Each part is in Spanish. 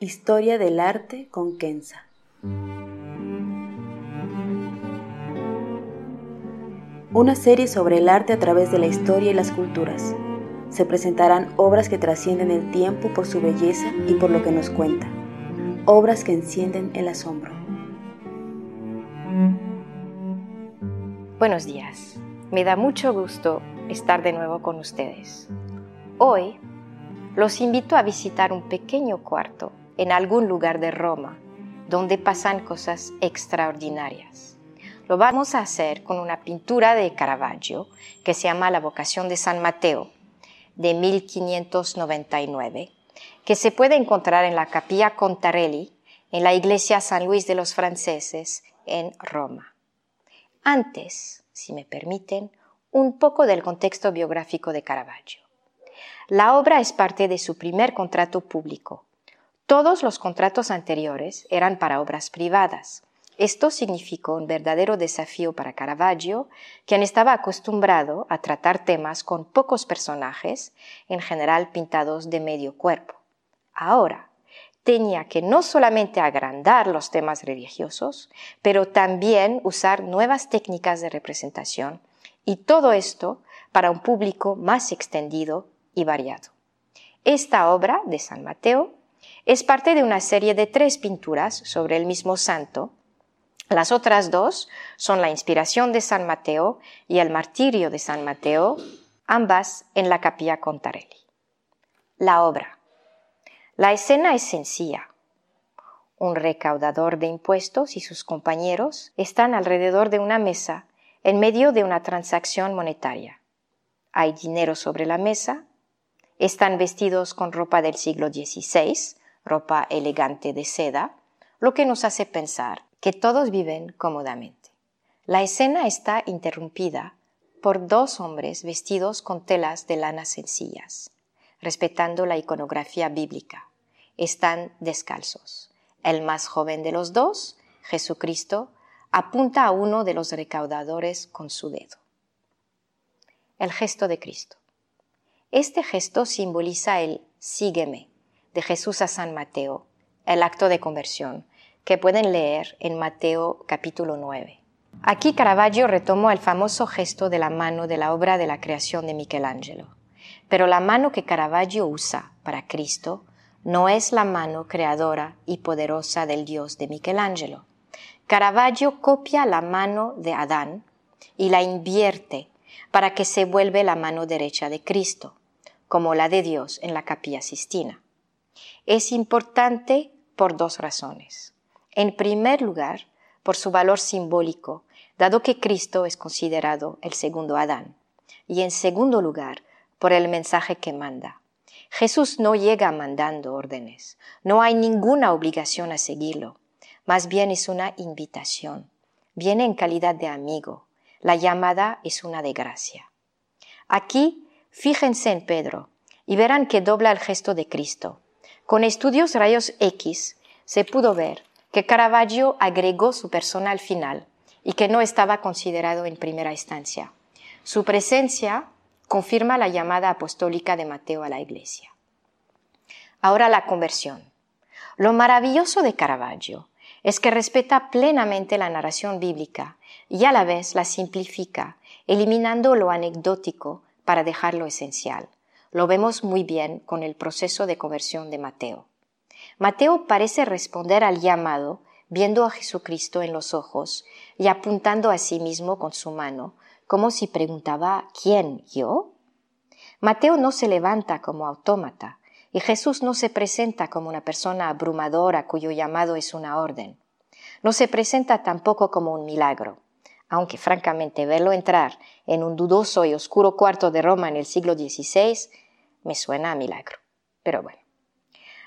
Historia del arte con Kenza. Una serie sobre el arte a través de la historia y las culturas. Se presentarán obras que trascienden el tiempo por su belleza y por lo que nos cuenta. Obras que encienden el asombro. Buenos días. Me da mucho gusto estar de nuevo con ustedes. Hoy los invito a visitar un pequeño cuarto en algún lugar de Roma donde pasan cosas extraordinarias. Lo vamos a hacer con una pintura de Caravaggio que se llama La vocación de San Mateo de 1599, que se puede encontrar en la Capilla Contarelli, en la iglesia San Luis de los Franceses, en Roma. Antes, si me permiten, un poco del contexto biográfico de Caravaggio. La obra es parte de su primer contrato público, todos los contratos anteriores eran para obras privadas. Esto significó un verdadero desafío para Caravaggio, quien estaba acostumbrado a tratar temas con pocos personajes, en general pintados de medio cuerpo. Ahora, tenía que no solamente agrandar los temas religiosos, pero también usar nuevas técnicas de representación, y todo esto para un público más extendido y variado. Esta obra de San Mateo es parte de una serie de tres pinturas sobre el mismo santo. Las otras dos son la inspiración de San Mateo y el martirio de San Mateo, ambas en la capilla Contarelli. La obra. La escena es sencilla. Un recaudador de impuestos y sus compañeros están alrededor de una mesa en medio de una transacción monetaria. Hay dinero sobre la mesa, están vestidos con ropa del siglo XVI, ropa elegante de seda, lo que nos hace pensar que todos viven cómodamente. La escena está interrumpida por dos hombres vestidos con telas de lana sencillas, respetando la iconografía bíblica. Están descalzos. El más joven de los dos, Jesucristo, apunta a uno de los recaudadores con su dedo. El gesto de Cristo. Este gesto simboliza el sígueme, de Jesús a San Mateo, el acto de conversión, que pueden leer en Mateo capítulo 9. Aquí Caravaggio retomó el famoso gesto de la mano de la obra de la creación de Michelangelo. Pero la mano que Caravaggio usa para Cristo no es la mano creadora y poderosa del Dios de Michelangelo. Caravaggio copia la mano de Adán y la invierte para que se vuelva la mano derecha de Cristo, como la de Dios en la capilla Sistina es importante por dos razones. En primer lugar, por su valor simbólico, dado que Cristo es considerado el segundo Adán. Y en segundo lugar, por el mensaje que manda. Jesús no llega mandando órdenes, no hay ninguna obligación a seguirlo, más bien es una invitación. Viene en calidad de amigo, la llamada es una de gracia. Aquí, fíjense en Pedro y verán que dobla el gesto de Cristo con estudios rayos X se pudo ver que Caravaggio agregó su persona al final y que no estaba considerado en primera instancia. Su presencia confirma la llamada apostólica de Mateo a la iglesia. Ahora la conversión. Lo maravilloso de Caravaggio es que respeta plenamente la narración bíblica y a la vez la simplifica, eliminando lo anecdótico para dejar lo esencial. Lo vemos muy bien con el proceso de conversión de Mateo. Mateo parece responder al llamado viendo a Jesucristo en los ojos y apuntando a sí mismo con su mano, como si preguntaba ¿quién? ¿yo? Mateo no se levanta como autómata, y Jesús no se presenta como una persona abrumadora cuyo llamado es una orden. No se presenta tampoco como un milagro, aunque francamente verlo entrar en un dudoso y oscuro cuarto de Roma en el siglo XVI me suena a milagro. Pero bueno.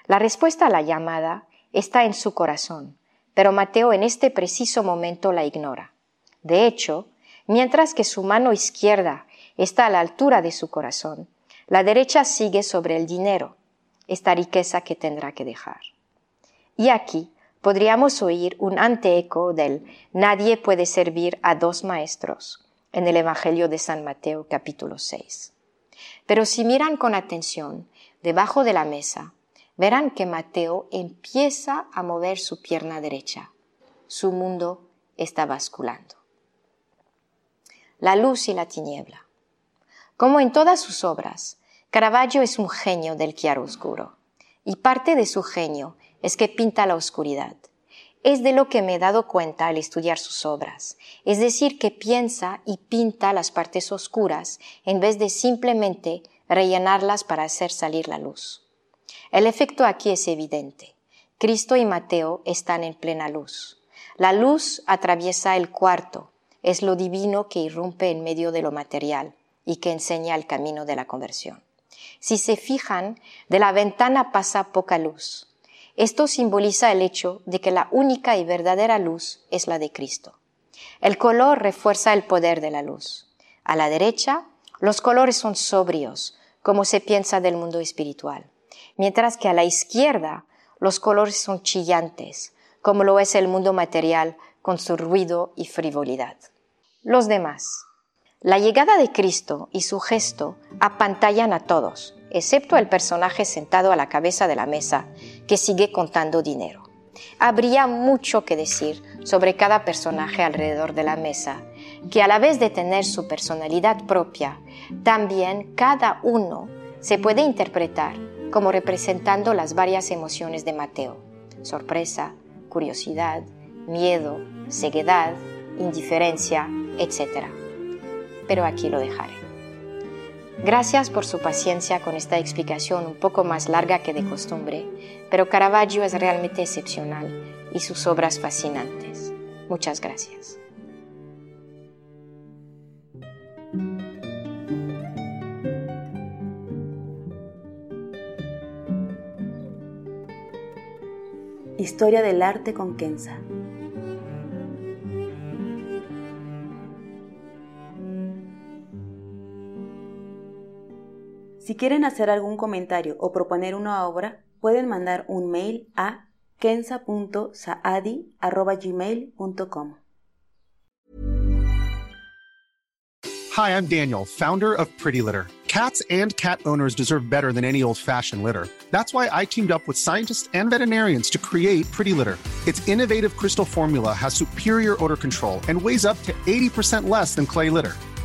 La respuesta a la llamada está en su corazón, pero Mateo en este preciso momento la ignora. De hecho, mientras que su mano izquierda está a la altura de su corazón, la derecha sigue sobre el dinero, esta riqueza que tendrá que dejar. Y aquí podríamos oír un anteeco del Nadie puede servir a dos maestros en el Evangelio de San Mateo capítulo 6. Pero si miran con atención debajo de la mesa, verán que Mateo empieza a mover su pierna derecha. Su mundo está basculando. La luz y la tiniebla. Como en todas sus obras, Caravaggio es un genio del chiaroscuro, y parte de su genio es que pinta la oscuridad. Es de lo que me he dado cuenta al estudiar sus obras, es decir, que piensa y pinta las partes oscuras en vez de simplemente rellenarlas para hacer salir la luz. El efecto aquí es evidente. Cristo y Mateo están en plena luz. La luz atraviesa el cuarto, es lo divino que irrumpe en medio de lo material y que enseña el camino de la conversión. Si se fijan, de la ventana pasa poca luz. Esto simboliza el hecho de que la única y verdadera luz es la de Cristo. El color refuerza el poder de la luz. A la derecha, los colores son sobrios, como se piensa del mundo espiritual, mientras que a la izquierda, los colores son chillantes, como lo es el mundo material con su ruido y frivolidad. Los demás. La llegada de Cristo y su gesto apantallan a todos, excepto el personaje sentado a la cabeza de la mesa, que sigue contando dinero. Habría mucho que decir sobre cada personaje alrededor de la mesa, que a la vez de tener su personalidad propia, también cada uno se puede interpretar como representando las varias emociones de Mateo, sorpresa, curiosidad, miedo, ceguedad, indiferencia, etc pero aquí lo dejaré. Gracias por su paciencia con esta explicación un poco más larga que de costumbre, pero Caravaggio es realmente excepcional y sus obras fascinantes. Muchas gracias. Historia del arte con Kenza. Si quieren hacer algún comentario o proponer una obra, pueden mandar un mail a kenza.saadi.gmail.com. Hi, I'm Daniel, founder of Pretty Litter. Cats and cat owners deserve better than any old-fashioned litter. That's why I teamed up with scientists and veterinarians to create Pretty Litter. Its innovative crystal formula has superior odor control and weighs up to 80% less than clay litter.